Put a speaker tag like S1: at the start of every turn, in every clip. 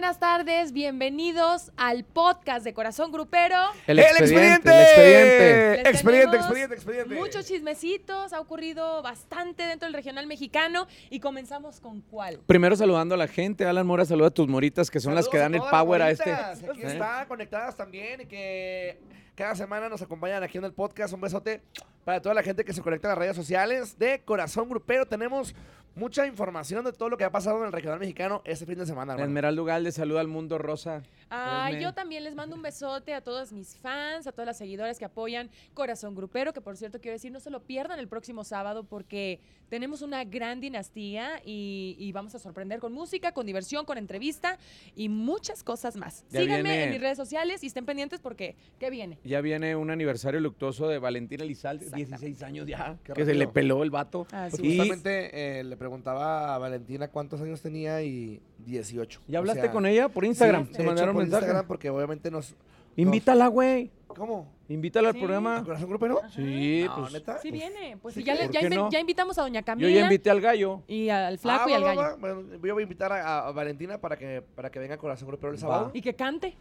S1: buenas tardes. Bienvenidos al podcast de Corazón Grupero.
S2: El
S3: ¡El
S2: expediente.
S3: expediente!
S2: El expediente.
S1: Les
S3: Expediente, expediente, expediente.
S1: Muchos chismecitos, ha ocurrido bastante dentro del regional mexicano y comenzamos con cuál.
S2: Primero saludando a la gente. Alan Mora, saluda a tus moritas que son las que dan el power a este.
S3: Aquí
S2: ¿Eh?
S3: están conectadas también y que cada semana nos acompañan aquí en el podcast. Un besote para toda la gente que se conecta a las redes sociales de Corazón Grupero. Tenemos mucha información de todo lo que ha pasado en el regional mexicano este fin de semana. hermano.
S2: Esmeralda Ugalde, saluda al mundo rosa.
S1: Ay,
S2: Esme.
S1: yo también les mando un besote a todos mis fans, a todas las seguidoras que apoyan Corazón Grupero, que por cierto quiero decir, no se lo pierdan el próximo sábado porque tenemos una gran dinastía y, y vamos a sorprender con música, con diversión, con entrevista y muchas cosas más.
S2: Ya
S1: Síganme
S2: viene-
S1: en mis redes sociales y estén pendientes porque ¿qué viene?
S2: Ya viene un aniversario luctuoso de Valentina Elizalde,
S1: Exactamente.
S2: 16 años ya,
S3: Qué
S2: que se le peló el vato.
S1: Así
S3: Pues
S2: Y-
S3: justamente eh, le preguntaba a Valentina cuántos años tenía y 18.
S2: ¿Ya
S3: O
S2: hablaste
S3: sea,
S2: con ella por Instagram?
S3: sí,
S2: Se mandaron
S3: por
S2: mensaje.
S3: Instagram porque obviamente nos...
S2: Invítala, güey.
S3: ¿Cómo?
S2: Invítala al
S1: Sí.
S3: ¿A
S2: programa.
S3: Corazón Grupero?
S2: Sí,
S3: No,
S2: pues.
S3: ¿neta?
S1: Sí viene, pues
S3: Sí,
S1: ya, le-
S3: ¿por
S1: ya,
S2: no?
S1: ya invitamos a Doña
S2: Yo
S1: Camila
S2: ya invité al gallo.
S1: y al flaco
S3: Ah,
S1: y al
S3: va,
S1: gallo.
S3: va. Bueno, yo voy a invitar a, a Valentina para que, para que venga a Corazón Grupero el
S2: Va.
S3: sábado.
S1: Y que cante.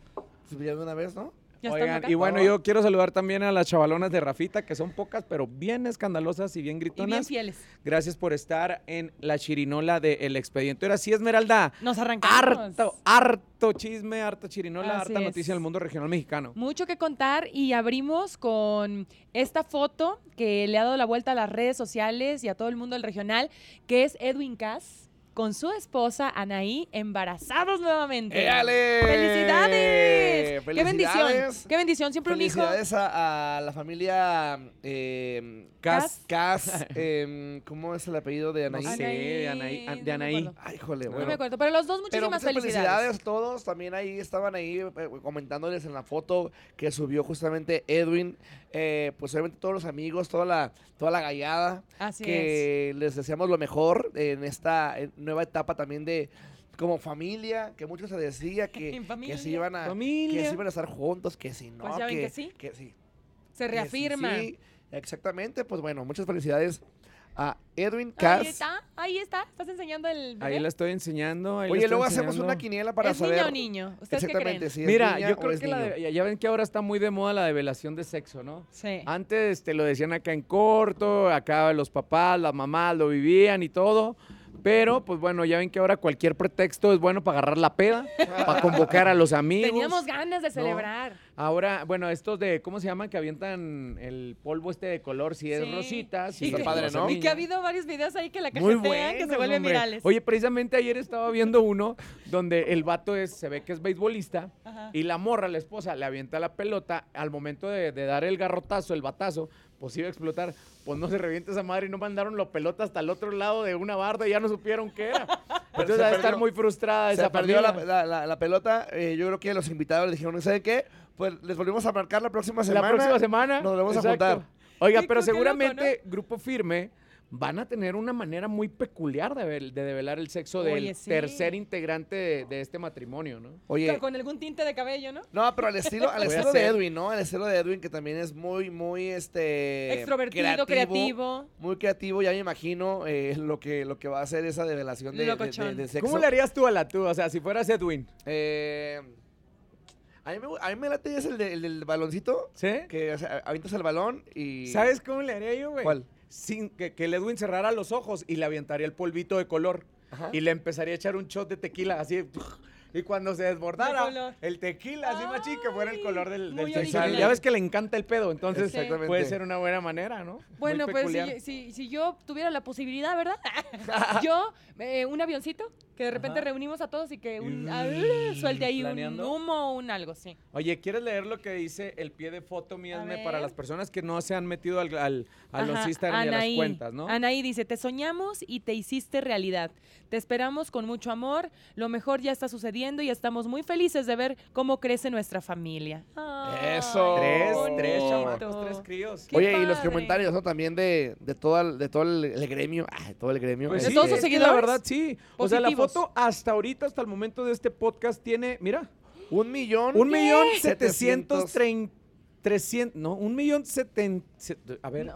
S3: Ya de una vez, ¿no?
S1: Ya
S2: Oigan,
S1: acá.
S2: y bueno, yo quiero saludar también a las chavalonas de Rafita, que son pocas, pero bien escandalosas y bien
S1: Y bien
S2: gritonas.
S1: fieles.
S2: Gracias por estar en la chirinola de El Expediente. Ahora sí, Esmeralda.
S1: Nos arrancamos.
S2: Harto, harto chisme, harta chirinola,
S1: Así
S2: harta
S1: es.
S2: noticia del mundo regional mexicano.
S1: Mucho que contar y abrimos con esta foto que le ha dado la vuelta a las redes sociales y a todo el mundo del regional, que es Edwin Cass con su esposa Anaí embarazados nuevamente.
S3: ¡Éale!
S1: ¡Felicidades! ¡Qué bendición!
S3: Felicidades.
S1: ¡Qué bendición! Siempre un hijo.
S3: Felicidades a, a la familia eh,
S2: Cas.
S3: Cas. eh, ¿Cómo es el apellido de
S2: No
S3: Anaí?
S2: sé, de Anaí-
S1: no
S2: de Anaí.
S3: Ay, jole,
S1: No
S3: bueno.
S1: me acuerdo, pero los dos
S3: Pero
S1: muchísimas
S3: muchas
S1: felicidades.
S3: felicidades a todos. También ahí estaban ahí eh, comentándoles en la foto que subió justamente Edwin. Eh, pues obviamente todos los amigos, toda la, toda la gallada.
S1: Así es.
S3: que les deseamos lo mejor en esta nueva etapa también de como familia, que muchos se decía que, que se iban a que se iban a estar juntos, que si no,
S1: Pues ya ven que sí.
S3: que sí.
S1: Se
S3: que sí,
S1: reafirma.
S3: sí. exactamente, pues bueno, muchas felicidades a Edwin
S1: Ahí
S3: Cass.
S1: está, ahí está. Estás enseñando el bebé.
S2: Ahí la estoy enseñando. ahí
S3: Oye, luego hacemos una quiniela para
S1: ¿Es
S3: saber.
S1: niño o niño? ¿Ustedes qué
S3: Exactamente,
S1: creen?
S3: si es
S2: Mira,
S3: niña
S2: yo
S3: o
S2: creo
S3: es
S2: que la
S3: niño.
S2: de- ya- ya ven que ahora está muy de moda la develación de sexo, ¿no?
S1: Sí.
S2: Antes te lo decían acá en corto, acá los papás, las mamás lo vivían y todo. Pero, pues bueno, ya ven que ahora cualquier pretexto es bueno para agarrar la peda, para convocar a los amigos.
S1: Teníamos ganas de
S2: No.
S1: celebrar.
S2: Ahora, bueno, estos de, ¿cómo se llaman? Que avientan el polvo este de color, si es
S1: Sí.
S2: rosita, si
S1: Y
S3: Está
S1: que-
S3: padre, ¿no?
S1: Y que ha habido varios videos ahí que la cajetean, que
S2: buenos,
S1: se vuelven
S2: hombre.
S1: virales.
S2: Oye, precisamente ayer estaba viendo uno donde el vato es, se ve que es beisbolista
S1: Ajá.
S2: y la morra, la esposa, le avienta la pelota. Al momento de, de dar el garrotazo, el batazo, pues iba a explotar. Pues no se revienta esa madre y no mandaron la pelota hasta el otro lado de una barda y ya no supieron qué era. Entonces
S3: se
S2: va a estar muy frustrada
S3: Se
S2: esa
S3: perdió la, la- la- la pelota. eh, yo creo que los invitados les dijeron, ¿saben qué? Pues les volvimos a marcar la próxima semana.
S2: La próxima semana.
S3: nos volvemos a juntar.
S2: Oiga, pero
S1: loco,
S2: seguramente Grupo Firme van a tener una manera muy peculiar de, vel- de develar el sexo del
S1: sí.
S2: tercer integrante de, de este matrimonio, ¿no?
S3: Oye,
S1: Con algún tinte de cabello, ¿no?
S3: no, pero al estilo, al estilo de Edwin, ¿no? Al estilo de Edwin, que también es muy, muy, este...
S1: Extrovertido, creativo.
S3: Muy creativo, ya me imagino eh, lo, que, lo que va a hacer esa develación de, de- de-
S1: Locochón.
S3: de sexo.
S2: ¿Cómo le harías tú a la tú? O sea, si fueras Edwin.
S3: Eh, a, mí me, a mí me late es el, de- el del baloncito,
S2: ¿Sí?
S3: que o sea, avientas el balón y...
S2: ¿Sabes cómo le haría yo, güey?
S3: ¿Cuál?
S2: Sin que, que el Edwin cerrara los ojos y le aventaría el polvito de color.
S3: Ajá.
S2: Y le empezaría a echar un shot de tequila así. Y cuando se desbordara el tequila, así machín, que fuera el color del, del
S1: original.
S2: Ya ves que le encanta el pedo, entonces puede ser una buena manera, ¿no? Muy
S1: Bueno, pues si, si, si yo tuviera la posibilidad, ¿verdad? yo, eh, un avioncito, que de repente
S2: Ajá.
S1: reunimos a todos y que un, ah, suelte ahí un humo o un algo, sí.
S2: Oye, ¿quieres leer lo que dice el pie de foto, mi
S1: A
S2: Esme,
S1: ver.
S2: para las personas que no se han metido al, al- a los Instagram y a las cuentas, ¿no?
S1: Anaí dice, te soñamos y te hiciste realidad. Te esperamos con mucho amor. Lo mejor ya está sucediendo y estamos muy felices de ver cómo crece nuestra familia.
S3: Eso.
S2: Tres, tres chamacos, tres críos.
S3: Oye, y los comentarios. También de, de, toda, de todo el, gremio. Ah, todo el gremio.
S2: Pues
S1: ¿De todos sus seguidores?
S2: La verdad, sí. O sea, la foto hasta ahorita, hasta el momento de este podcast, tiene, mira.
S3: Un millón.
S2: Un millón setecientos treinta 300, no, un millón setenta. A ver,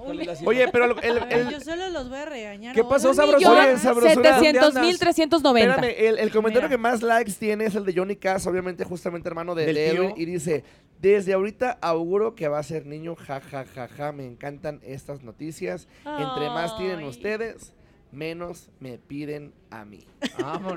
S3: oye, pero el,
S4: yo solo los voy a regañar.
S2: ¿Qué pasó, sabrosura?
S3: sabrosura
S1: 700 mil 390.
S3: Espérame, el, comentario que más likes tiene es el de Johnny Cass, obviamente, justamente hermano de, de y dice: Desde ahorita auguro que va a ser niño, ja, ja, ja, ja. Me encantan estas noticias. Entre más tienen ustedes menos me piden a mí.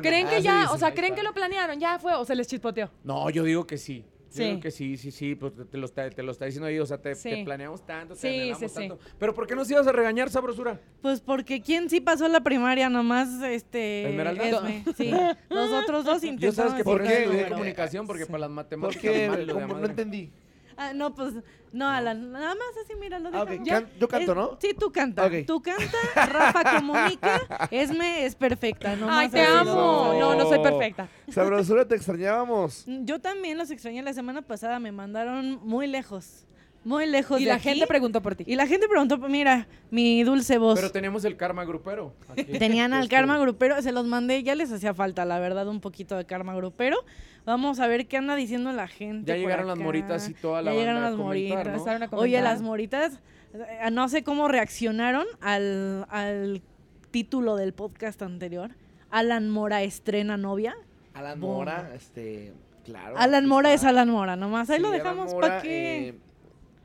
S1: ¿Creen que
S3: ah,
S1: ya, o sea, creen que lo planearon? Ya fue o se les chispoteó.
S2: No, yo digo que sí. Yo
S1: Sí.
S2: digo que sí, sí, sí, pues te- lo está, te lo está diciendo ahí, o sea, te,
S1: Sí.
S2: te planeamos tanto, te
S1: Sí, sí, sí.
S2: tanto. Pero ¿por qué nos ibas a regañar, sabrosura?
S4: Pues porque quién sí pasó la primaria, nomás este.
S2: ¿Esmeralda?
S4: Esme, sí. Los otros dos
S2: Yo
S4: intentaron.
S2: sabes que por qué de comunicación, porque
S1: Sí.
S2: para las matemáticas
S3: Porque,
S2: mal, lo de
S3: como no entendí.
S4: Ah, no, pues, no, Alan, nada más así, mira, lo
S3: Ah, ok,
S4: dejamos.
S3: can- yo canto,
S4: Es-
S3: ¿no?
S4: Sí, tú canta.
S3: Ok.
S4: Tú canta, Rafa comunica, Esme es perfecta. No
S1: Ay, te amo. No, no soy perfecta.
S3: Sabrosura, te extrañábamos.
S4: Yo también los extrañé la semana pasada, me mandaron muy lejos. Muy lejos
S1: Y
S4: de
S1: la
S4: aquí.
S1: gente preguntó por ti.
S4: Y la gente preguntó, mira, mi dulce voz.
S2: Pero tenemos el karma grupero. aquí.
S4: Tenían al
S2: Este,
S4: karma grupero, se los mandé, ya les hacía falta, la verdad, un poquito de karma grupero. Vamos a ver qué anda diciendo la gente.
S2: Ya
S4: por
S2: llegaron las moritas y toda la
S4: Ya llegaron las
S2: comentar,
S4: moritas.
S2: ¿no?
S1: Empezaron a
S4: Oye, las moritas, eh, no sé cómo reaccionaron al, al título del podcast anterior. Alan Mora estrena novia.
S3: Alan. Mora, este, claro.
S4: Alan Mora es. Alan Mora, nomás. Ahí
S3: Sí,
S4: lo dejamos para que...
S3: eh,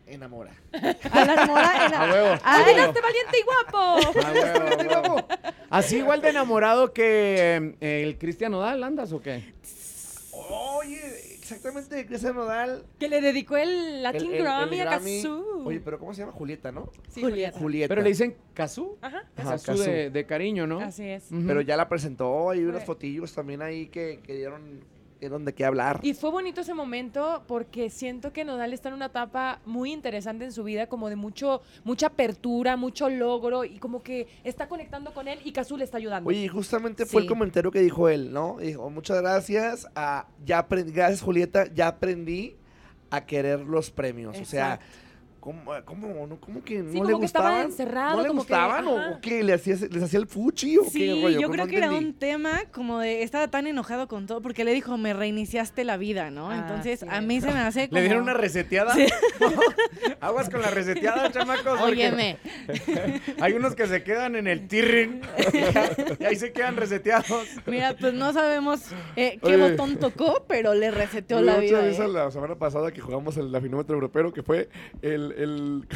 S3: enamora.
S4: Alan Mora en
S2: A huevo.
S4: Ay,
S1: ¡Adelante, valiente y guapo!
S2: Ah, huevo, a huevo. Así igual de enamorado que eh, el Cristian Nodal, ¿andas o qué?
S3: Oye, exactamente, Cristian Nodal.
S1: que le dedicó el Latin
S3: el- el- el
S1: Grammy a
S3: Grammy.
S1: Kazoo.
S3: Oye, pero ¿cómo se llama? Julieta, ¿no?
S1: Sí,
S4: Julieta.
S3: Julieta.
S2: Pero le dicen Kazú.
S1: Ajá,
S3: Ajá,
S2: Kazú
S3: Kazú.
S2: de, de cariño, ¿no?
S1: así es.
S2: Ujú.
S3: Pero ya la presentó, hay unas
S1: Fue-
S3: fotillos también ahí que, que dieron, dieron de qué hablar.
S1: Y fue bonito ese momento porque siento que Nodal está en una etapa muy interesante en su vida, como de mucho, mucha apertura, mucho logro y como que está conectando con él y Kazoo le está ayudando.
S3: Oye, y justamente fue el comentario que dijo él, ¿no? Dijo, muchas gracias, a, ya aprendí, gracias Julieta, ya aprendí a querer los premios. O sea. ¿Cómo, cómo, no, cómo que no
S1: Sí,
S3: le gustaban?
S1: encerrado,
S3: ¿No le
S1: como que,
S3: gustaban o- qué? ¿Le hacía, ¿Les hacía el fuchi o
S4: Sí,
S3: qué rollo?
S4: yo creo que era un tema como de, estaba tan enojado con todo, porque le dijo, me reiniciaste la vida, ¿no?
S1: Ah,
S4: Entonces,
S1: sí.
S4: a mí se me hace como...
S2: ¿Le dieron una reseteada? Aguas con la reseteada, chamacos.
S4: Óyeme,
S2: Hay unos que se quedan en el tirring y ahí se quedan reseteados.
S4: mira, pues no sabemos eh, qué
S3: Oye.
S4: botón tocó, pero le reseteó la vida. ¿eh?
S3: la semana pasada que jugamos el afinómetro europeo, que fue el, el,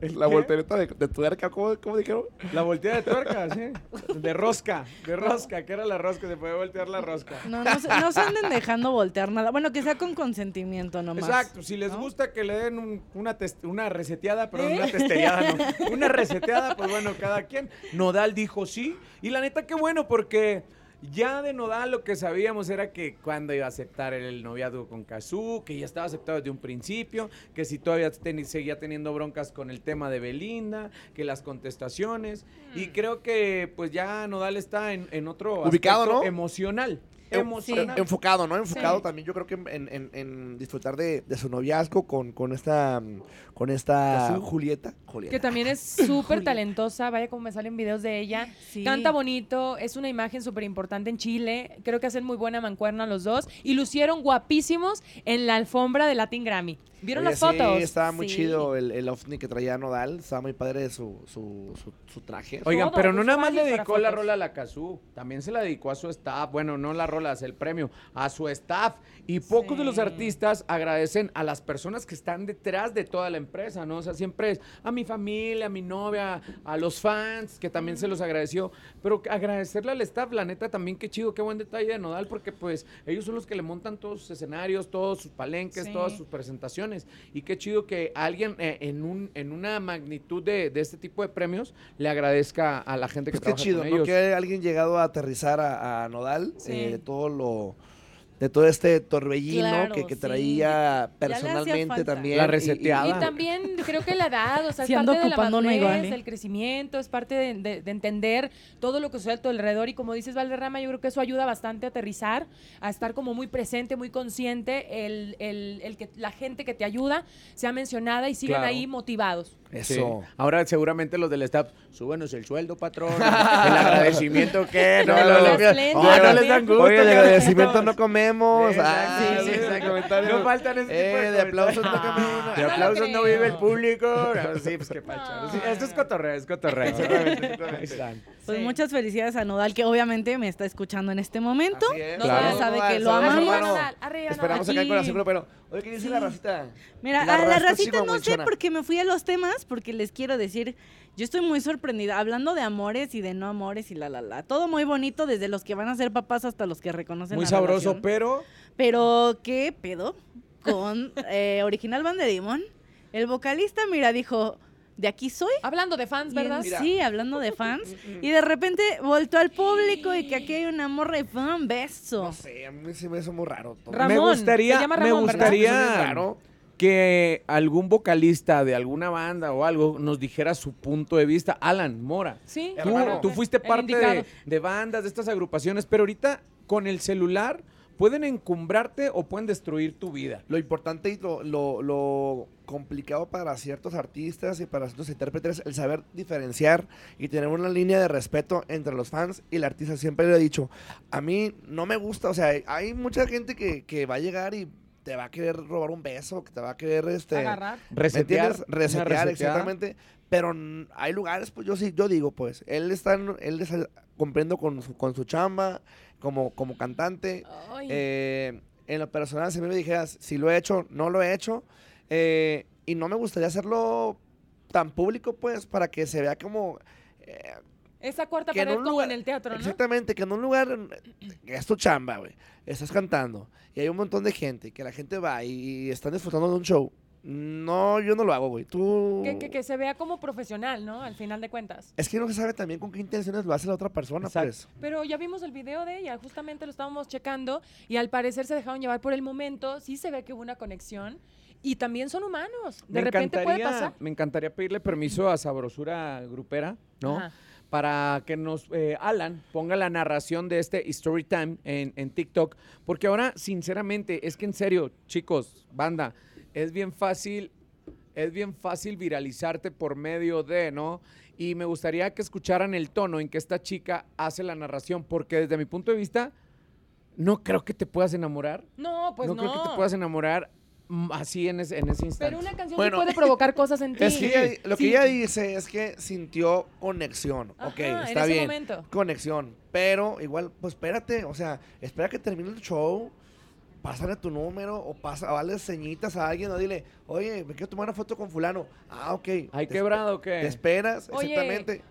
S3: el- la voltereta de, de tuerca, ¿cómo, cómo dijeron?
S2: La volteada de tuerca, sí. De rosca, de rosca, que era la rosca, se puede voltear la rosca.
S4: No, no, se, no se anden dejando voltear nada. Bueno, que sea con consentimiento nomás.
S2: Exacto, si les
S4: ¿no?
S2: gusta que le den un- una, una reseteada, perdón, una testereada, no, una reseteada, pues bueno, cada quien. Nodal dijo sí, y la neta qué bueno, porque ya de Nodal lo que sabíamos era que cuando iba a aceptar el noviazgo con Kazú, que ya estaba aceptado desde un principio, que si todavía seguía teniendo broncas con el tema de Belinda, que las contestaciones, y creo que pues ya Nodal está en, en otro
S3: Ubicado,
S2: aspecto
S3: ¿no?
S2: emocional.
S3: En-
S2: Emocional.
S3: Enfocado, ¿no? Enfocado
S1: Sí.
S3: también, yo creo que en, en- en disfrutar de, de su noviazgo con, con esta, con esta
S2: Kazú.
S3: Julieta. Julieta.
S1: Que también es súper talentosa, vaya como me salen videos de ella.
S4: Sí.
S1: Canta bonito, es una imagen súper importante en Chile. Creo que hacen muy buena mancuerna los dos. Y lucieron guapísimos en la alfombra de Latin Grammy. ¿Vieron
S3: Oye,
S1: las fotos?
S3: Sí, estaba muy
S1: Sí.
S3: chido el, el ovni que traía Nodal. Estaba muy padre su, su, su, su traje.
S2: Oigan,
S1: Todo,
S2: pero no nada más le dedicó la rola a la Kazú, también se la dedicó a su staff. Bueno, no la el premio, a su staff. Y pocos de los artistas agradecen a las personas que están detrás de toda la empresa, ¿no? O sea, siempre es a mi familia, a mi novia, a los fans, que también se los agradeció. Pero agradecerle al staff, la neta, también qué chido, qué buen detalle de Nodal, porque pues ellos son los que le montan todos sus escenarios, todos sus palenques,
S1: Sí.
S2: todas sus presentaciones. Y qué chido que alguien eh, en, un, en una magnitud de, de este tipo de premios le agradezca a la gente que
S3: Pues qué
S2: trabaja
S3: chido,
S2: con
S3: ¿no?
S2: ellos.
S3: Que alguien llegado a aterrizar a, a Nodal
S1: Sí.
S3: eh, todo lo de todo este torbellino
S4: Claro,
S3: que, traía personalmente también.
S2: La
S3: y- y-
S2: reseteada.
S1: Y también creo que la edad, o sea, es parte de la madurez,
S4: igual, ¿eh?
S1: el crecimiento, es parte de, de- de entender todo lo que sucede a tu alrededor. Y como dices, Valderrama, yo creo que eso ayuda bastante a aterrizar, a estar como muy presente, muy consciente, el, el- el que la gente que te ayuda sea mencionada y sigan
S2: Claro.
S1: ahí motivados.
S2: Sí.
S3: Eso.
S2: Ahora seguramente los del staff, súbenos el sueldo, patrón. el agradecimiento que no,
S3: No,
S2: no,
S3: no.
S2: Ah, les dan gusto.
S3: Oye, de
S2: que
S3: agradecimiento
S2: no
S3: comemos. Ah,
S2: sí,
S3: sí.
S2: No faltan ese tipo
S3: Eh,
S2: de
S3: de aplausos no comemos.
S2: De aplausos no vive el público. No, sí, pues qué pacho. Esto es cotorreo, es cotorreo.
S4: Pues
S1: Sí.
S4: muchas felicidades a Nodal, que obviamente me está escuchando en este momento.
S3: Así es.
S2: Claro.
S4: Ya sabe que lo amamos.
S1: Arriba,
S3: Esperamos acá en
S4: Aquí.
S3: Corazón Grupero. Oye, ¿qué dice
S4: Sí.
S3: la racita?
S4: Mira,
S3: La
S4: a la racita no sé porque me fui a los temas, porque les quiero decir, yo estoy muy sorprendida, hablando de amores y de no amores y la la la. Todo muy bonito, desde los que van a ser papás hasta los que reconocen
S2: Muy
S4: la
S2: sabroso,
S4: relación.
S2: pero
S4: Pero, ¿qué pedo con eh, Original Banderimón? El vocalista, mira, dijo, de aquí soy.
S1: Hablando de fans, ¿verdad?
S3: Mira.
S4: sí, hablando de fans. Y de repente voltó al público y que aquí hay una morra y un beso.
S3: No sé, a mí sí me hizo muy raro. todo.
S1: Ramón,
S2: me gustaría,
S1: se llama
S2: me
S1: Ramón, ¿verdad?
S2: gustaría que algún vocalista de alguna banda o algo nos dijera su punto de vista. Alan Mora,
S1: Sí.
S2: tú, tú fuiste parte de, de bandas, de estas agrupaciones, pero ahorita con el celular pueden encumbrarte o pueden destruir tu vida.
S3: Lo importante y lo, lo- lo complicado para ciertos artistas y para ciertos intérpretes es el saber diferenciar y tener una línea de respeto entre los fans y el artista. Siempre le he dicho, a mí no me gusta, o sea, hay mucha gente que, que va a llegar y te va a querer robar un beso, que te va a querer este,
S1: Agarrar.
S3: ¿Me
S2: Resetear. una
S3: Resetear, exactamente. Pero hay lugares, pues yo sí, yo digo, pues, él está, él está cumpliendo con su, con su chamba como, como cantante. Eh, en lo personal, si a mí me dijeras si lo he hecho, no lo he hecho. eh, y no me gustaría hacerlo tan público, pues, para que se vea como... eh,
S1: Esa cuarta
S3: en
S1: pared como
S3: lugar-
S1: en el teatro, ¿no?
S3: Exactamente, que en un lugar es tu chamba, güey. Estás cantando y hay un montón de gente, que la gente va y, están disfrutando de un show. No, yo no lo hago, güey. Tú...
S1: Que, que- que se vea como profesional, ¿no? Al final de cuentas.
S3: Es que no se sabe también con qué intenciones lo hace la otra persona,
S2: Exacto.
S3: pues.
S1: Pero ya vimos el video de ella, justamente lo estábamos checando y al parecer se dejaron llevar por el momento, sí se ve que hubo una conexión y también son humanos. De
S2: me
S1: repente puede
S2: encantaría-
S1: pasar.
S2: Me encantaría pedirle permiso a Sabrosura Grupera, ¿no?
S1: Ajá.
S2: Para que nos, eh, Alan, ponga la narración de este Story Time en, en TikTok. Porque ahora, sinceramente, es que en serio, chicos, banda, es bien fácil, es bien fácil viralizarte por medio de, ¿no? Y me gustaría que escucharan el tono en que esta chica hace la narración, porque desde mi punto de vista, no creo que te puedas enamorar.
S1: No, pues no.
S2: no, creo que te puedas enamorar mm, así en ese, en ese instante.
S1: Pero una canción
S3: Bueno,
S1: sí puede provocar cosas en ti.
S3: Es que ella- lo que ella dice es que sintió conexión. ok,
S1: Ajá, en
S3: está
S1: ese
S3: bien.
S1: momento.
S3: Conexión. Pero igual, pues espérate. O sea, espera que termine el show. Pásale tu número o pasa, o dale ceñitas a alguien o dile, oye, me quiero tomar una foto con fulano. Ah, ok.
S2: ¿Hay
S3: Te-
S2: quebrado o
S3: Te
S2: qué?
S3: esperas,
S1: Oye,
S3: exactamente.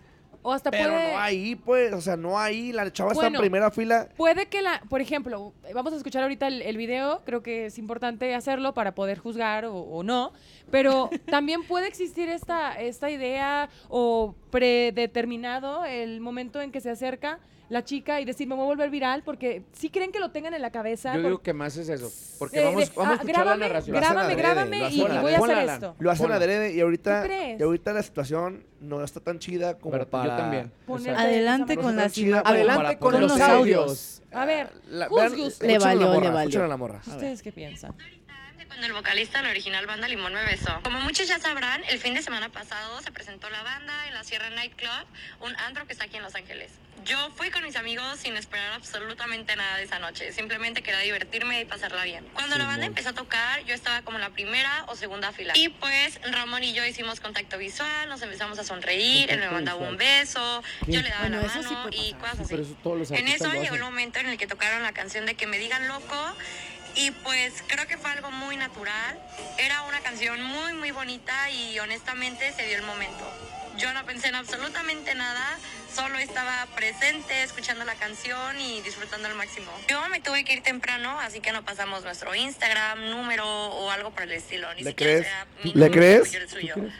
S1: O hasta
S3: Pero
S1: puede...
S3: no ahí, pues. O sea, no ahí. La chava está en primera fila.
S1: Puede que la, por ejemplo, vamos a escuchar ahorita el, el video, creo que es importante hacerlo para poder juzgar o, o no, pero también puede existir esta, esta idea o predeterminado el momento en que se acerca la chica y decir, me voy a volver viral, porque si creen que lo tengan en la cabeza.
S2: Yo
S1: por-
S2: digo que más es eso. Porque
S1: eh,
S2: vamos,
S1: de-
S2: vamos a
S1: ah,
S2: escuchar
S1: grábame,
S2: la narración.
S3: Lo hacen
S1: Grábame, grábame y, voy a hacer esto.
S3: Lo hacen adrede y ahorita, y ahorita la situación no está tan chida como
S2: Pero yo
S3: para...
S2: también.
S4: Adelante con las
S2: Adelante
S3: para
S2: con, los audios.
S1: A ver.
S4: Le
S3: a
S4: valió, le valió.
S3: escuchen a la morra.
S1: ¿Ustedes qué piensan?
S5: Cuando el vocalista de la original banda Limón me besó. Como muchos ya sabrán, el fin de semana pasado se presentó la banda en la Sierra Night Club, un antro que está aquí en Los Ángeles. Yo fui con mis amigos sin esperar absolutamente nada de esa noche. Simplemente quería divertirme y pasarla bien. Cuando la banda empezó a tocar, yo estaba como en la primera o segunda fila. Y pues Ramón y yo hicimos contacto visual, nos empezamos a sonreír, él me mandaba un
S2: visual.
S5: beso,
S2: ¿Qué?
S5: yo le daba
S4: Bueno,
S5: la
S4: sí
S5: mano
S4: puede
S5: y cosas
S2: Sí,
S5: así.
S2: pero eso todos los
S5: En eso llegó el momento en el que tocaron la canción de Que me digan loco y pues creo que fue algo muy natural. Era una canción muy muy bonita y honestamente se dio el momento. Yo no pensé en absolutamente nada, solo estaba presente escuchando la canción y disfrutando al máximo. Yo me tuve que ir temprano, así que no pasamos nuestro Instagram, número o algo por el estilo. Ni
S3: ¿Le
S5: siquiera
S3: crees?
S5: sea
S3: ¿Tú
S5: mi
S3: le crees?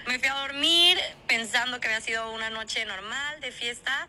S5: Me fui a dormir pensando que había sido una noche normal de fiesta.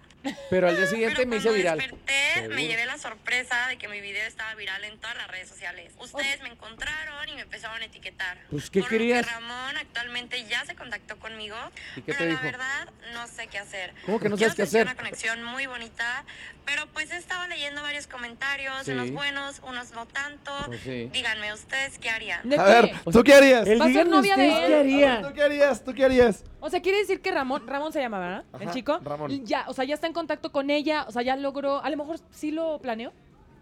S2: Pero al día siguiente
S5: Pero
S2: me hice
S5: cuando
S2: viral.
S5: desperté,
S2: Seguro.
S5: me llevé la sorpresa de que mi video estaba viral en todas las redes sociales. Ustedes me encontraron y me empezaron a etiquetar.
S2: Pues, ¿qué
S5: Por lo
S2: querías?
S5: que Ramón actualmente ya se contactó conmigo.
S2: ¿Y qué
S5: pero
S2: te
S5: la
S2: dijo?
S5: verdad, no sé qué hacer.
S2: ¿Cómo que no
S5: Yo
S2: sabes qué
S5: sé
S2: ser.
S5: una conexión muy bonita, pero pues he estado leyendo varios comentarios,
S2: Sí.
S5: unos buenos, unos no tanto.
S2: Pues sí.
S5: Díganme ustedes qué harían.
S1: ¿De
S3: A
S1: qué?
S3: ver, ¿tú qué harías?
S2: El
S1: ¿Va a ser
S2: díganme
S1: novia de
S2: ustedes
S1: él?
S2: qué harían.
S3: ¿Tú qué harías? ¿Tú qué harías?
S1: O sea, quiere decir que Ramón, Ramón se llama, ¿verdad? el
S3: Ajá,
S1: chico.
S3: Ramón.
S1: Ya, o sea, ya está en contacto con ella, o sea, ya logró, a lo mejor sí lo planeó.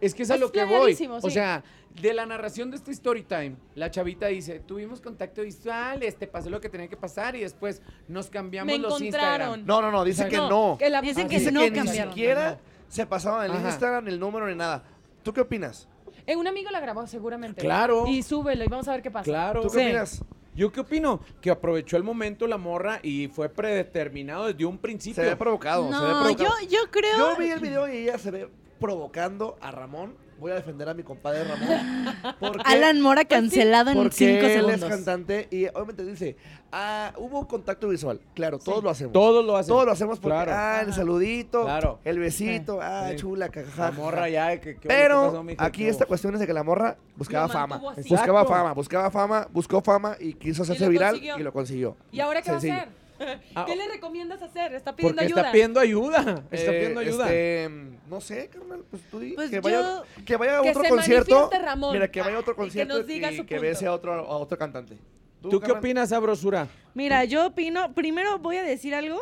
S2: Es que es a
S1: Es
S2: lo que voy.
S1: planeadísimo,
S2: O
S1: sí.
S2: sea, de la narración de este story time, la chavita dice, tuvimos contacto visual, este pasó lo que tenía que pasar y después nos cambiamos
S1: Me
S2: los. Instagram.
S3: No, no, no, dice que
S1: No,
S3: no.
S1: que la-
S4: Dicen
S1: ah,
S4: que
S3: Dice
S1: sí.
S4: no
S3: que ni siquiera se pasaban el
S2: Ajá.
S3: Instagram, el número ni nada. ¿Tú qué opinas?
S1: Eh, un amigo la grabó seguramente.
S2: Claro.
S1: Y súbelo y vamos a ver qué pasa.
S2: Claro.
S3: ¿Tú qué
S1: Sí.
S3: opinas?
S2: ¿Yo qué opino? Que aprovechó el momento la morra y fue predeterminado desde un principio.
S3: Se ve provocado, se ve
S4: No,
S3: provocado.
S4: yo, yo creo.
S3: Yo vi el video y ella se ve provocando a Ramón. Voy a defender a mi compadre Ramón. Porque,
S4: Alan Mora
S1: Pues sí,
S4: cancelado en
S3: porque
S4: 5
S3: él es
S4: segundos.
S3: cantante y obviamente dice, ah, hubo contacto visual. Claro, todos
S1: Sí.
S3: lo hacemos.
S2: Todos lo hacen.
S3: Todos lo hacemos porque,
S2: Claro.
S3: ah, el saludito,
S2: Claro.
S3: el besito, ah,
S2: Sí.
S3: chula, cajaja.
S2: La morra ya. que- que- ¿qué
S3: Pero
S2: pasó, mija?
S3: aquí
S2: ¿Qué
S3: esta cuestión es de que la morra buscaba fama. Buscaba fama, buscaba fama, buscó fama y quiso hacerse viral
S1: consiguió.
S3: y lo consiguió.
S1: ¿Y ahora qué
S3: Sencillo.
S1: va a hacer?
S2: Ah,
S1: ¿Qué le recomiendas hacer? Está pidiendo
S2: Porque
S1: ayuda.
S2: está pidiendo ayuda. Está
S3: Eh,
S2: pidiendo ayuda.
S3: este, no sé, carnal, pues tú di,
S4: Pues
S3: que, vaya, que vaya a
S1: Que
S3: otro
S1: se
S3: concierto.
S1: Ramón.
S3: Mira, que vaya a otro
S1: Ah, y que
S3: concierto
S1: nos diga
S3: y
S1: su
S3: que
S1: punto.
S3: bese a otro, a otro cantante.
S2: ¿Tú qué opinas, sabrosura?
S4: Mira, yo opino. Primero voy a decir algo.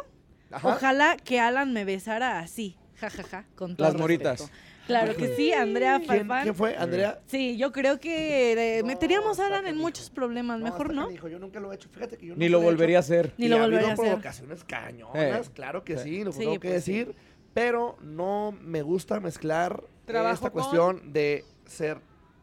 S3: Ajá.
S4: Ojalá que Alan me besara así. Ja, ja, ja. Con todo
S2: Las moritas.
S4: Claro que sí, Andrea
S3: ¿Quién,
S4: Farfán.
S3: quién fue? ¿Andrea?
S4: Sí, yo creo que eh,
S3: No,
S4: meteríamos a Alan en muchos problemas. Mejor no.
S3: canijo, Yo nunca lo he hecho. Fíjate que yo
S2: Ni
S3: nunca
S2: lo
S3: he hecho.
S2: volvería a hacer.
S4: Ni
S3: Y
S4: lo
S3: ha habido
S4: volvería a hacer.
S3: provocaciones cañonas,
S2: Eh.
S3: claro que
S2: Sí.
S3: sí, lo
S4: Sí,
S3: tengo que
S4: pues sí.
S3: decir. Pero no me gusta mezclar
S1: Trabajo
S3: esta
S1: con-
S3: cuestión de ser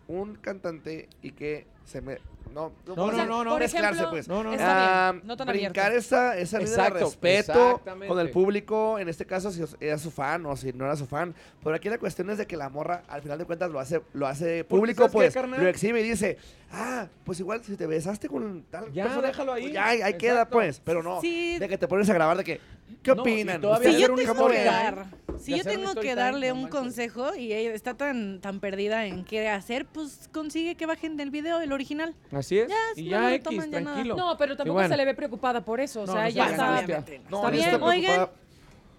S3: un cantante y que se me... No,
S2: No, no,
S3: decir
S2: no, no.
S1: Por
S3: Mezclarse,
S1: ejemplo,
S3: pues.
S2: No, no, no.
S1: Está
S3: Ah,
S1: bien, no tan
S3: brincar
S1: abierto.
S3: esa, esa línea de respeto con el público, en este caso si era su fan o si no era su fan, pero aquí la cuestión es de que la morra al final de cuentas lo hace lo hace público,
S2: ¿sabes qué,
S3: pues lo exhibe y dice, ah, pues igual si te besaste con tal
S2: Ya,
S3: persona,
S2: déjalo ahí.
S3: pues ya ahí, ahí queda pues, pero no,
S4: Sí.
S3: de que te pones a grabar de que, ¿qué
S2: No,
S3: opinan?
S4: Si
S3: ¿Ustedes
S4: yo tengo que dar, si yo tengo que darle
S2: no
S4: un consejo y ella está tan tan perdida en qué hacer, pues consigue que bajen del video el original.
S2: Así es.
S4: Ya,
S2: y
S4: no
S2: ya X,
S4: toman ya nada.
S2: tranquilo.
S1: No, pero tampoco
S2: bueno.
S1: se le ve preocupada por eso. O
S2: No,
S1: sea,
S2: no le
S1: está...
S3: No,
S1: Está bien.
S4: Oigan.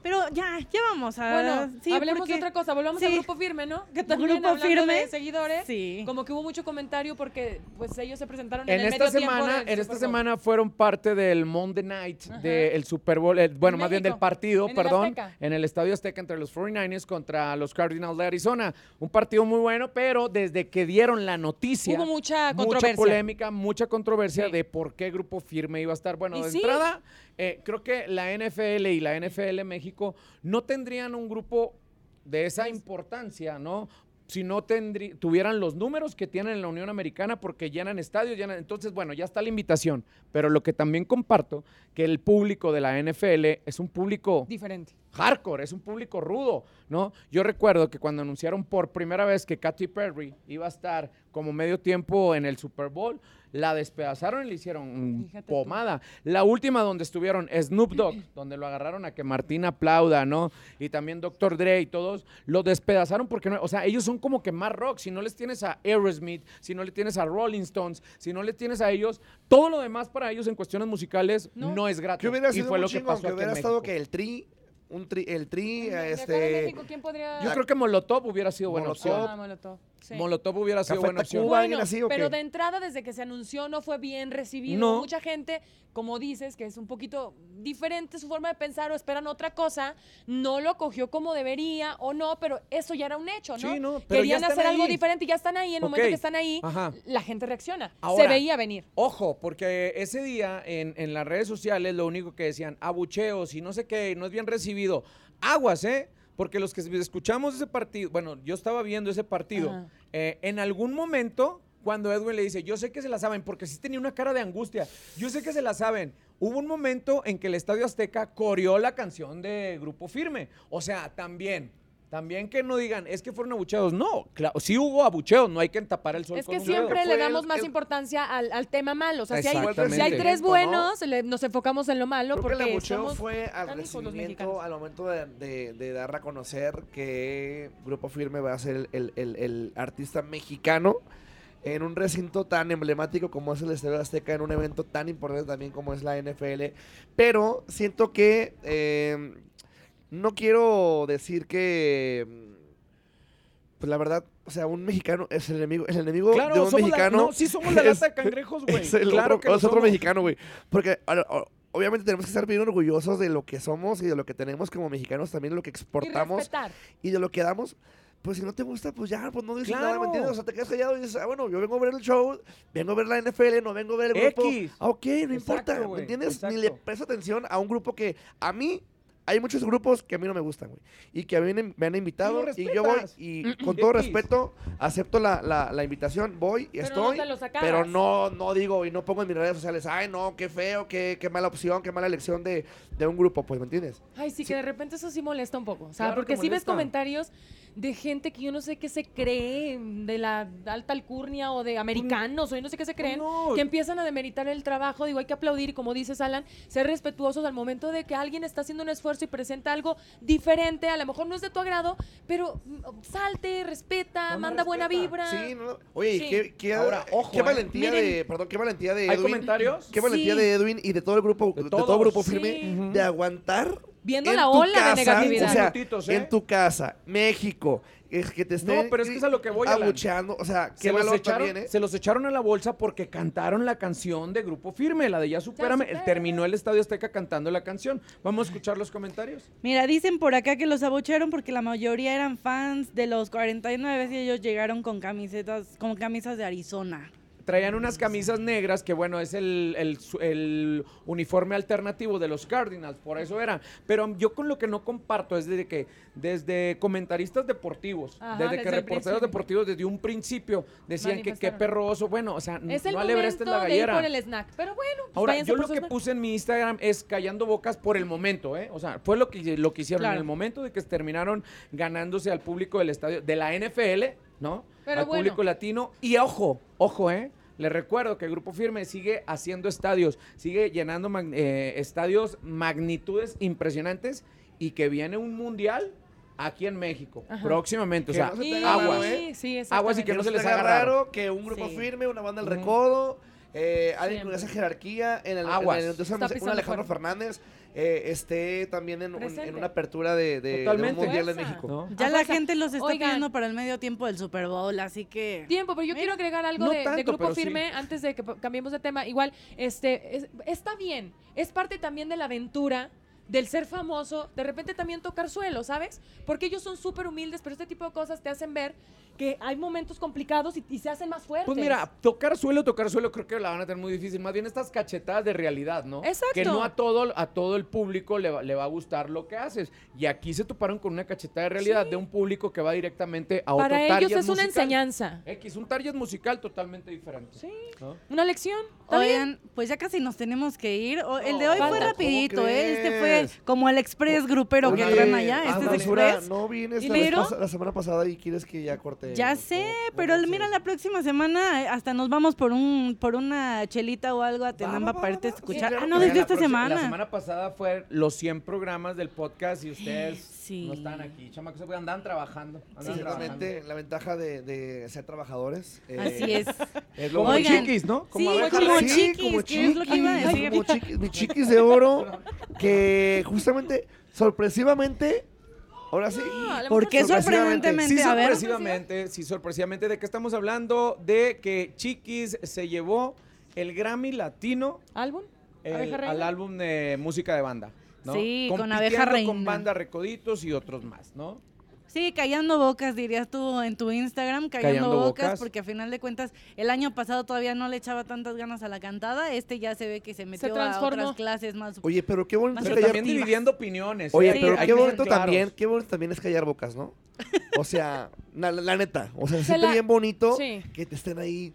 S4: Pero ya, ya vamos a
S1: Bueno,
S4: sí,
S1: hablemos
S4: porque-
S1: de otra cosa. Volvamos
S4: sí.
S1: al grupo firme, ¿no? Que también
S4: Grupo
S1: hablando
S4: Firme.
S1: de seguidores.
S4: Sí.
S1: Como que hubo mucho comentario porque pues ellos se presentaron
S2: En
S1: en, el
S2: esta
S1: medio tiempo
S2: semana,
S1: del
S2: en esta semana fueron parte del Monday Night
S1: Ajá.
S2: del Super Bowl, bueno,
S1: En
S2: más bien del partido,
S1: en el
S2: perdón,
S1: Azteca.
S2: en el Estadio Azteca entre los 49ers contra los Cardinals de Arizona. Un partido muy bueno, pero desde que dieron la noticia,
S1: Hubo mucha
S2: mucha
S1: controversia.
S2: polémica, mucha controversia
S1: Sí.
S2: de por qué Grupo Firme iba a estar. Bueno, de
S1: sí.
S2: Eh, creo que la NFL y la NFL México no tendrían un grupo de esa importancia, ¿no? Si no tendrí- tuvieran los números que tienen en la Unión Americana, porque llenan estadios, llenan. Entonces, bueno, ya está la invitación. Pero lo que también comparto, que el público de la NFL es un público
S1: Diferente.
S2: hardcore, es un público rudo, ¿no? Yo recuerdo que cuando anunciaron por primera vez que Katy Perry iba a estar como medio tiempo en el Super Bowl, la despedazaron y le hicieron
S1: tú.
S2: pomada. La última donde estuvieron Snoop Dogg, donde lo agarraron a que Martín aplauda, ¿no? Y también Dr. Dre y todos, lo despedazaron porque no, o sea, ellos son como que más rock, si no les tienes a Aerosmith, si no le tienes a Rolling Stones, si no le tienes a ellos, todo lo demás para ellos en cuestiones musicales no,
S1: No.
S2: es grato.
S3: ¿Qué hubiera
S2: y
S3: sido
S2: fue lo que pasó
S3: que hubiera estado que el tri, un tri, el tri,
S1: De acá de
S3: este,
S1: México, ¿quién podría...?
S2: Yo creo que Molotov hubiera sido buena
S3: Molotov.
S2: opción.
S1: Ah, Molotov. Sí.
S2: Molotov hubiera sido buena opción.
S3: Tacuba, alguien así o
S1: pero
S3: qué?
S1: de entrada, desde que se anunció, no fue bien recibido.
S2: No.
S1: Mucha gente, como dices, que es un poquito diferente su forma de pensar o esperan otra cosa, no lo cogió como debería o no, pero eso ya era un hecho, ¿no?
S2: Sí, no, pero
S1: Querían hacer algo diferente y ya están ahí. En el momento que están ahí,
S2: Ajá.
S1: la gente reacciona.
S2: Ahora-
S1: se veía venir.
S2: Ojo, porque ese día en, en las redes sociales lo único que decían, abucheos y no sé qué, no es bien recibido. Aguas, ¿eh? Porque los que escuchamos ese partido, bueno, yo estaba viendo ese partido, eh, en algún momento, cuando Edwin le dice, yo sé que se la saben, porque sí tenía una cara de angustia, yo sé que se la saben. Hubo un momento en que el Estadio Azteca coreó la canción de Grupo Firme. O sea, también, también que no digan, es que fueron abucheos. No, claro, sí hubo abucheos, no hay que tapar el sol
S1: Es
S2: con
S1: que
S2: un
S1: siempre le damos más
S3: el-
S1: importancia al, al tema malo. O sea, si hay,
S2: Exactamente.
S1: si hay tres
S3: ¿no?
S1: buenos, le- nos enfocamos en lo malo
S3: Creo que el
S1: porque
S3: abucheo
S1: somos
S3: fue al recibimiento, al momento de, de- de dar a conocer que Grupo Firme va a ser el, el- el- el artista mexicano en un recinto tan emblemático como es el Estadio Azteca, en un evento tan importante también como es la NFL. Pero siento que eh, no quiero decir que. mm, Pues la verdad, o sea, un mexicano es el enemigo, el enemigo de
S2: Claro,
S3: un
S2: somos la,
S3: mexicano.
S2: no, sí somos la
S3: es-
S2: lata de cangrejos, güey.
S3: es el
S2: claro
S3: otro,
S2: que lo
S3: es otro
S2: somos.
S3: mexicano, güey. Porque a- a- obviamente tenemos que estar bien orgullosos de lo que somos y de lo que tenemos como mexicanos, también de lo que
S1: Y
S3: exportamos
S1: respetar.
S3: y de lo que damos. Pues si no te gusta, pues ya, pues no dices nada. ¿me entiendes? O sea, te quedas callado y dices, ah, bueno, yo vengo a ver el show, vengo a ver la NFL, no vengo a ver el grupo.
S2: X.
S3: Ah, ok, no
S2: Exacto,
S3: importa, ¿me
S2: güey,
S3: entiendes? Ni le
S2: exacto.
S3: presto atención a un grupo que a mí, hay muchos grupos que a mí no me gustan, güey. Y que a mí me han invitado
S2: lo
S3: y yo voy y con todo respeto acepto la, la, la invitación, voy y
S1: Pero no
S3: estoy.
S1: sacabas.
S3: pero no, no digo y no pongo en mis redes sociales, ay, no, qué feo, qué, qué mala opción, qué mala elección de, de un grupo, pues, ¿me entiendes?
S1: Ay, sí, que de repente eso sí molesta un poco. O sea,
S2: Claro que
S1: porque sí ves comentarios de gente que yo no sé qué se cree, de la alta alcurnia o de americanos, o yo no sé qué se creen,
S2: no.
S1: que empiezan a demeritar el trabajo. Digo, hay que aplaudir y como dices, Alan, ser respetuosos al momento de que alguien está haciendo un esfuerzo y presenta algo diferente. A lo mejor no es de tu agrado, pero mm, salte, respeta,
S2: No, no
S1: manda buena
S2: respeta.
S1: vibra.
S3: Sí, no, no. Oye, y
S1: Sí.
S3: qué, qué-
S2: Ahora, ojo,
S3: qué
S2: eh.
S3: valentía
S1: Miren.
S3: de, perdón, qué valentía de
S2: ¿Hay
S3: Edwin.
S2: comentarios?
S3: Qué valentía
S1: Sí.
S3: de Edwin y de todo el grupo, de,
S2: De
S3: todo
S2: todos.
S3: grupo
S1: Sí.
S3: firme,
S2: Ujú.
S3: de aguantar
S1: Viendo
S3: en
S1: la
S3: tu
S1: ola
S3: casa,
S1: de negatividad.
S3: O sea,
S2: Minutitos, ¿eh?
S3: en tu casa, México, es que te estén
S2: No, pero es que es a lo que voy, Alan.
S3: abucheando, o sea, qué
S2: Se los,
S3: valor
S2: echaron,
S3: también, ¿eh?
S2: se los echaron a la bolsa porque cantaron la canción de Grupo Firme, la de Ya Supérame.
S1: Supérame.
S2: Terminó el Estadio Azteca cantando la canción. Vamos a escuchar los comentarios.
S4: Mira, dicen por acá que los abuchearon porque la mayoría eran fans de los 49 y ellos llegaron con camisetas, con camisas de Arizona.
S2: Traían unas camisas negras que, bueno, es el, el uniforme alternativo de los Cardinals, por eso eran. Pero yo con lo que no comparto es de que desde comentaristas deportivos,
S1: Ajá,
S2: desde
S1: desde
S2: que reporteros deportivos desde un principio decían que qué perroso, bueno, o sea,
S1: Es
S2: no alebrestes la
S1: de ir
S2: gallera.
S1: por el snack. Pero bueno, pues
S2: Ahora, yo lo que
S1: snack.
S2: puse en mi Instagram es callando bocas por el momento, ¿eh? O sea, fue lo que, lo que hicieron
S1: Claro.
S2: en el momento de que terminaron ganándose al público del estadio, de la NFL, ¿no?
S1: Pero
S2: al
S1: bueno.
S2: público latino. Y ojo, ojo, ¿eh? Les recuerdo que el Grupo Firme sigue haciendo estadios, sigue llenando mag- eh, estadios magnitudes impresionantes y que viene un mundial aquí en México
S1: Ajá.
S2: próximamente. O sea,
S3: no se
S2: aguas.
S3: ¿eh?
S1: Sí,
S2: Aguas y que
S3: Que
S2: no se les
S3: te haga
S2: raro.
S3: que un grupo
S4: Sí.
S3: firme, una banda del
S2: Ujú.
S3: recodo, eh, alguien con esa jerarquía, en el, en el- entonces, un Alejandro. Fernández eh, esté también en, un-
S1: Presente.
S3: en una apertura de, de- de un mundial en. México.
S2: ¿no?
S4: Ya
S1: A
S4: la gente los está
S1: Oigan.
S4: pidiendo para el medio tiempo del Super Bowl, así que...
S1: Tiempo, pero yo quiero agregar algo
S2: No
S1: de, Grupo
S2: sí.
S1: Firme antes de que cambiemos de tema. Igual, este, es- está bien. Es parte también de la aventura del ser famoso, de repente también tocar suelo, ¿sabes? Porque ellos son súper humildes, pero este tipo de cosas te hacen ver que hay momentos complicados y, y se hacen más fuertes.
S2: Pues mira, tocar suelo, tocar suelo creo que la van a tener muy difícil. Más bien estas cachetadas de realidad, ¿no?
S1: Exacto.
S2: Que no a todo, a todo el público le va, le va a gustar lo que haces. Y aquí se toparon con una cachetada de realidad de un público que va directamente a otro
S1: Para
S2: target
S1: ellos es una enseñanza.
S2: X, un target musical totalmente diferente.
S1: Sí.
S2: ¿no?
S1: Una lección.
S4: Oigan, pues ya casi nos tenemos que ir. O- el de hoy
S3: No,
S4: fue
S1: ¿cómo
S4: rapidito, ¿eh? Este fue como el express grupero que traen allá. Este es
S3: Basura,
S4: express.
S3: No vienes
S1: ¿Y
S3: la,
S4: pero-
S3: la semana pasada y quieres que ya corte.
S4: Ya sé,
S3: ¿Cómo-
S4: pero mira, la próxima semana eh, hasta nos vamos por un por una chelita o algo a Tenamba para irte a
S3: va. Sí,
S4: escuchar.
S3: claro
S4: ah, no, desde esta semana.
S2: La semana pasada fue los 100 programas del podcast y ustedes
S4: Sí.
S2: no estaban aquí. Chamacos, andaban trabajando.
S3: Sí,
S2: Andaban trabajando.
S3: La ventaja de, de ser trabajadores. eh,
S4: Así es.
S3: es lo
S2: Como.
S4: Oigan,
S2: chiquis, ¿no?
S4: sí,
S2: abejas
S4: como chiquis, que es lo que iba a
S3: chiquis,
S4: decir.
S3: como chiquis, chiquis de oro, que justamente, sorpresivamente, ahora sí.
S1: Lo
S4: ¿Por qué sorprendentemente?
S2: Sí,
S4: ver.
S2: sorpresivamente, sí, sorpresivamente. ¿De qué estamos hablando? De que Chiquis se llevó el Grammy Latino
S1: ¿Álbum?
S2: el-
S1: ¿Abeja Reina?
S2: al álbum de música de banda. ¿No?
S4: Sí, con Abeja
S2: con
S4: Reina.
S2: banda Recoditos y otros más, ¿no?
S4: Sí, callando bocas, dirías tú en tu Instagram, callando,
S2: Callando
S4: bocas,
S2: bocas.
S4: porque a final de cuentas el año pasado todavía no le echaba tantas ganas a la cantada, este ya se ve que se metió a otras clases más.
S3: Oye, pero qué bonito
S2: Pero
S3: callar.
S2: también dividiendo opiniones.
S3: Oye,
S2: ¿eh?
S4: Sí,
S3: pero qué bonito también, qué bonito también es callar bocas, ¿no? O sea, la, la neta, o sea, se
S1: Se
S3: siente
S1: la-
S3: bien bonito
S1: Sí.
S3: que te estén ahí.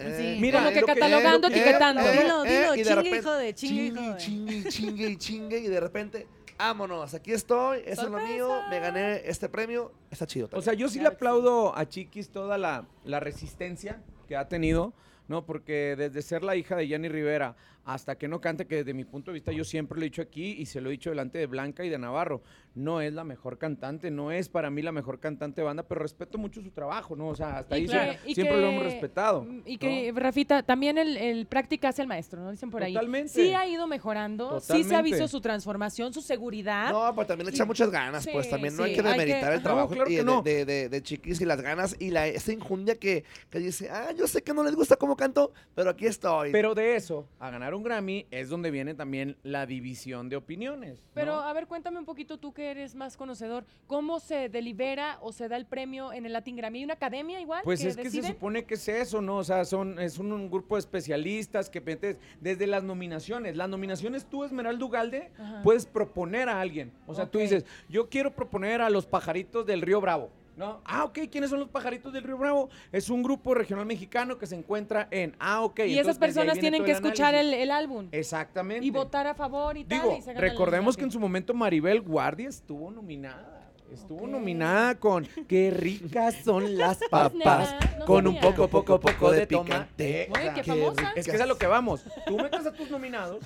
S3: Eh,
S4: Sí.
S2: Mira,
S1: Como que
S3: lo
S1: catalogando,
S3: eh,
S1: etiquetando.
S4: Dilo, dilo,
S3: de
S4: chingue,
S3: repente,
S4: hijo de, chingue, hijo
S3: chingue,
S4: de.
S3: chingue, chingue y chingue y de repente, vámonos, aquí estoy, eso es lo mío, me gané este premio, está chido.
S2: O
S3: también.
S2: sea, yo sí le
S1: que sí.
S2: aplaudo a Chiquis toda la, la resistencia que ha tenido, ¿no? Porque desde ser la hija de Jenny Rivera hasta que no cante, que desde mi punto de vista yo siempre lo he dicho aquí y se lo he dicho delante de Blanca y de Navarro, no es la mejor cantante, no es para mí la mejor cantante de banda, pero respeto mucho su trabajo, ¿no? O sea, hasta
S1: Y
S2: ahí siempre, lo hemos respetado.
S1: Y que, Rafita, también el, el práctica hace el maestro, ¿no? Dicen por ahí.
S2: Totalmente.
S1: Sí ha ido mejorando, sí se ha visto su transformación, su seguridad.
S3: No, pues también le echa muchas ganas,
S1: Sí,
S3: pues también no hay que
S1: hay que-
S3: demeritar el trabajo
S2: No, claro
S3: y
S2: que
S3: de,
S2: no.
S3: de- de- de chiquis y las ganas y la, esa injundia que, que dice, ah, yo sé que no les gusta cómo canto, pero aquí estoy.
S2: Pero de eso, a ganar un Grammy, es donde viene también la división de opiniones. ¿no?
S1: Pero a ver, cuéntame un poquito tú que eres más conocedor, ¿cómo se delibera o se da el premio en el Latin Grammy? ¿Hay una academia igual?
S2: Pues
S1: que
S2: es que se supone que es eso, ¿no? O sea, son, es un, un grupo de especialistas que desde las nominaciones. Las nominaciones tú, Esmeralda Ugalde,
S1: Ajá.
S2: puedes proponer a alguien. O sea, tú dices, yo quiero proponer a los pajaritos del Río Bravo. ¿No? Ah, ok, ¿quiénes son los pajaritos del Río Bravo? Es un grupo regional mexicano que se encuentra en. Ah, ok.
S1: y
S2: entonces
S1: esas personas tienen que
S2: el
S1: escuchar el, el álbum
S2: Exactamente.
S1: y votar a favor y tal.
S2: Digo,
S1: y se gana el
S2: recordemos que en su momento Maribel Guardia estuvo nominada. Estuvo nominada con Qué ricas son las
S1: Pues,
S2: papas.
S1: no
S2: con un poco, poco, poco de
S3: picante.
S1: Oye,
S2: sea,
S1: qué famosa.
S2: Es que es a lo que vamos. Tú metes a tus nominados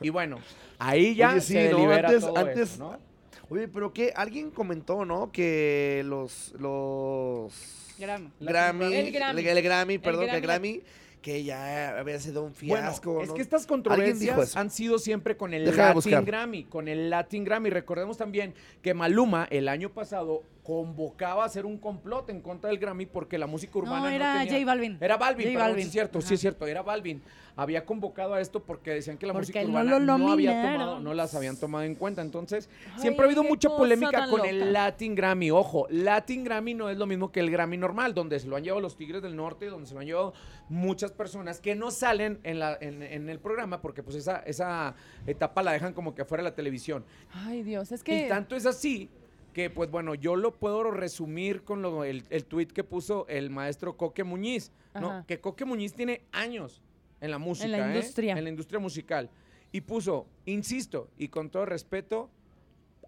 S2: y bueno, ahí ya
S3: Oye, sí,
S2: se
S3: ¿no?
S2: delibera
S3: Antes-
S2: todo
S3: antes-
S2: eso, ¿no?
S3: Oye, pero que alguien comentó, ¿no? Que los, los
S4: Grammy.
S3: Grammy,
S1: El Grammy.
S3: el Grammy, perdón, que el
S1: Grammy.
S3: Que ya había sido un
S2: Bueno,
S3: fiasco.
S2: es que estas controversias han sido siempre con el
S3: Deja
S2: Latin. Grammy, con el Latin Grammy. Recordemos también que Maluma el año pasado convocaba a hacer un complot en contra del Grammy porque la música urbana
S4: No,
S2: no
S4: era
S2: tenía-
S4: J Balvin.
S2: Era Balvin,
S4: J
S2: perdón,
S4: Balvin.
S2: sí es cierto, sí es cierto, era Balvin. Había convocado a esto porque decían que la
S4: Porque
S2: música
S4: no
S2: urbana no, había tomado, no las habían tomado en cuenta. Entonces,
S1: Ay,
S2: siempre ha habido mucha polémica con
S1: loca.
S2: el Latin Grammy. Ojo, Latin Grammy no es lo mismo que el Grammy normal, donde se lo han llevado los Tigres del Norte, donde se lo han llevado muchas personas que no salen en, la, en, en el programa porque pues esa, esa etapa la dejan como que fuera de la televisión.
S1: Ay, Dios, es que...
S2: Y tanto es así que, pues bueno, yo lo puedo resumir con lo, el, el tweet que puso el maestro Coque Muñiz, ¿no?
S1: Ajá.
S2: Que Coque Muñiz tiene años en la música,
S1: la
S2: ¿eh?
S1: industria.
S2: En la industria musical. Y puso, insisto, y con todo respeto,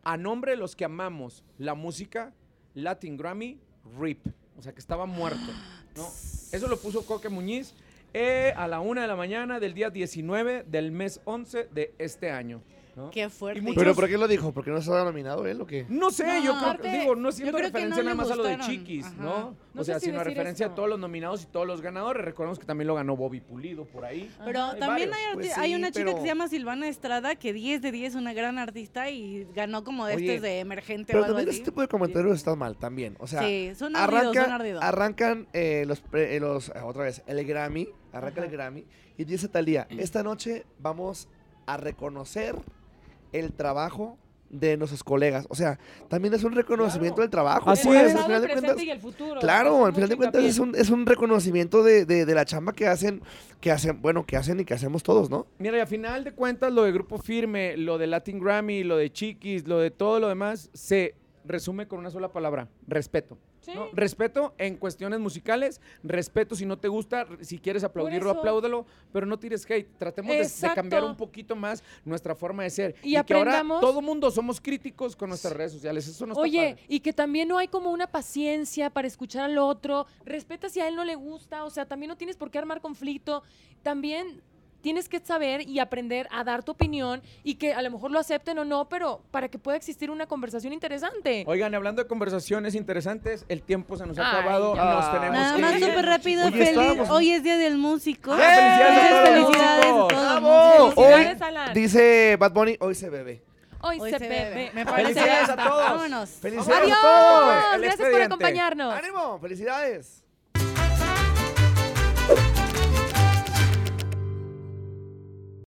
S2: a nombre de los que amamos la música, Latin Grammy, RIP. O sea, que estaba muerto, ¿no? Eso lo puso Coque Muñiz eh, a la una de la mañana del día 19 del mes 11 de este año. ¿No?
S4: Qué fuerte.
S2: Muchos-
S3: ¿Pero por qué lo dijo? ¿Por qué no estaba nominado él o qué?
S2: No sé,
S4: No,
S2: yo creo,
S4: aparte,
S2: digo, no
S4: creo que
S2: referencia
S4: no
S2: nada más a lo de. Chiquis,
S4: Ajá.
S2: ¿no?
S1: No
S2: o
S1: sé
S2: sea,
S1: si
S2: sino referencia
S1: esto.
S2: a todos los nominados y todos los ganadores. Recordemos que también lo ganó Bobby Pulido por ahí.
S4: Pero.
S2: Hay
S4: también
S2: varios.
S4: hay,
S3: Pues
S4: hay
S3: sí,
S4: una chica que se llama Silvana Estrada, que 10 de 10 es una gran artista y ganó como de
S3: Oye,
S4: estos de emergente
S3: Pero
S4: o algo
S3: también
S4: así.
S3: este tipo de comentarios están mal también. O sea,
S4: sí, son ardidos,
S3: arranca-
S4: son ardidos.
S3: arrancan eh, los, pre- eh, los eh, otra vez, el Grammy, arranca
S1: Ajá.
S3: el Grammy y dice Talía, esta noche vamos a reconocer el trabajo de nuestros colegas. O sea, también es un reconocimiento
S2: Claro.
S3: del trabajo.
S2: Así
S3: pues,
S2: es.
S3: al final de cuentas-
S1: y el futuro.
S3: Claro, al final de cuentas es un, es un reconocimiento de, de- de la chamba que hacen, que hacen, bueno, que hacen y que hacemos todos, ¿no?
S2: Mira, y a final de cuentas, lo de Grupo Firme, lo de Latin Grammy, lo de Chiquis, lo de todo lo demás, se resume con una sola palabra, respeto.
S1: Sí.
S2: ¿no? Respeto en cuestiones musicales, respeto si no te gusta, si quieres aplaudirlo,
S1: eso.
S2: apláudelo, pero no tires hate. Tratemos de- cambiar un poquito más nuestra forma de ser.
S1: Y
S2: que ahora todo mundo somos críticos con nuestras redes sociales. Eso no está
S1: Oye, y que también no hay como una paciencia para escuchar al otro. Respeta si a él no le gusta. O sea, también no tienes por qué armar conflicto. También tienes que saber y aprender a dar tu opinión y que a lo mejor lo acepten o no, pero para que pueda existir una conversación interesante.
S2: Oigan, hablando de conversaciones interesantes, el tiempo se nos ha
S1: Ay,
S2: acabado.
S1: ya.
S2: Nos tenemos
S4: Nada
S2: que
S4: más súper rápido,
S3: Oye,
S4: feliz.
S3: estábamos-
S4: Hoy es Día del Músico.
S2: ¡Ah, felicidades a
S4: felicidades a todos.
S1: Felicidades,
S3: Hoy
S1: Alan.
S3: dice Bad Bunny, hoy se bebe.
S1: Hoy,
S4: Hoy
S1: se
S4: se
S1: bebe.
S4: bebe. Me
S2: Felicidades a todos.
S4: Vámonos.
S3: Felicidades
S1: Adiós.
S3: a todos.
S2: El
S1: Gracias por acompañarnos.
S3: ¡Ánimo! ¡Felicidades!